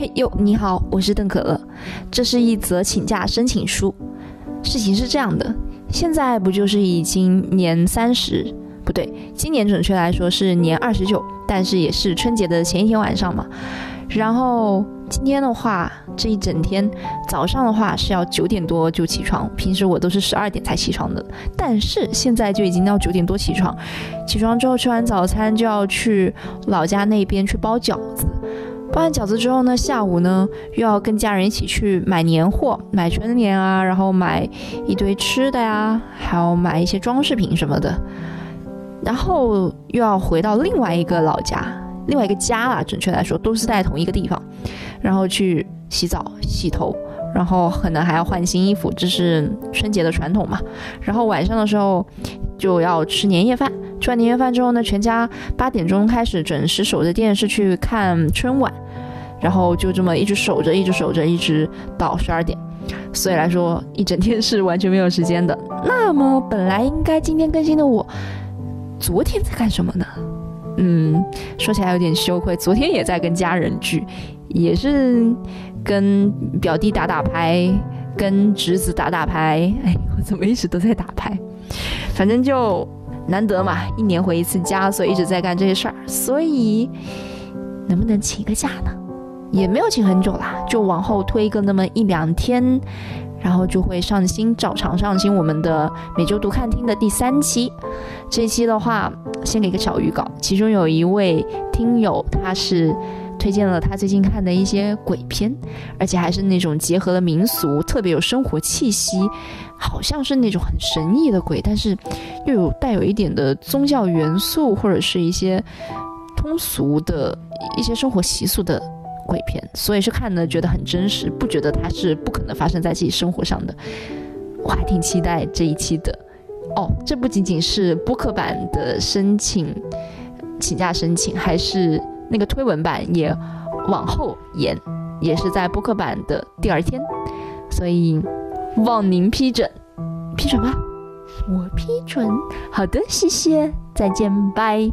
嘿呦，你好，我是邓可乐，这是一则请假申请书。事情是这样的，现在不就是已经年三十，不对，今年准确来说是年二十九，但是也是春节的前一天晚上嘛。然后今天的话，这一整天早上的话是要九点多就起床，平时我都是十二点才起床的，但是现在就已经要九点多起床。起床之后吃完早餐就要去老家那边去包饺子。包完饺子之后呢，下午呢又要跟家人一起去买年货，买春联啊，然后买一堆吃的呀，还要买一些装饰品什么的，然后又要回到另外一个老家，另外一个家啦，准确来说都是在同一个地方，然后去洗澡、洗头，然后可能还要换新衣服，这是春节的传统嘛。然后晚上的时候就要吃年夜饭。吃完年夜饭之后呢，全家八点钟开始准时守着电视去看春晚，然后就这么一直守着，一直守着，一直到十二点。所以来说，一整天是完全没有时间的。那么本来应该今天更新的我，昨天在干什么呢？嗯，说起来有点羞愧，昨天也在跟家人聚，也是跟表弟打打牌，跟侄子打打牌。哎，我怎么一直都在打牌？反正就。难得嘛，一年回一次家，所以一直在干这些事儿。所以，能不能请个假呢？也没有请很久啦，就往后推个那么一两天，然后就会上新，照常上新我们的每周读看厅的第三期。这期的话，先给个小预告，其中有一位听友，他是。推荐了他最近看的一些鬼片，而且还是那种结合了民俗，特别有生活气息，好像是那种很神异的鬼，但是又有带有一点的宗教元素或者是一些通俗的一些生活习俗的鬼片，所以是看的觉得很真实，不觉得它是不可能发生在自己生活上的。我还挺期待这一期的哦。这不仅仅是播客版的申请请假申请，还是。那个推文版也往后延，也是在播客版的第二天，所以望您批准，批准吧，我批准。好的，谢谢，再见，拜。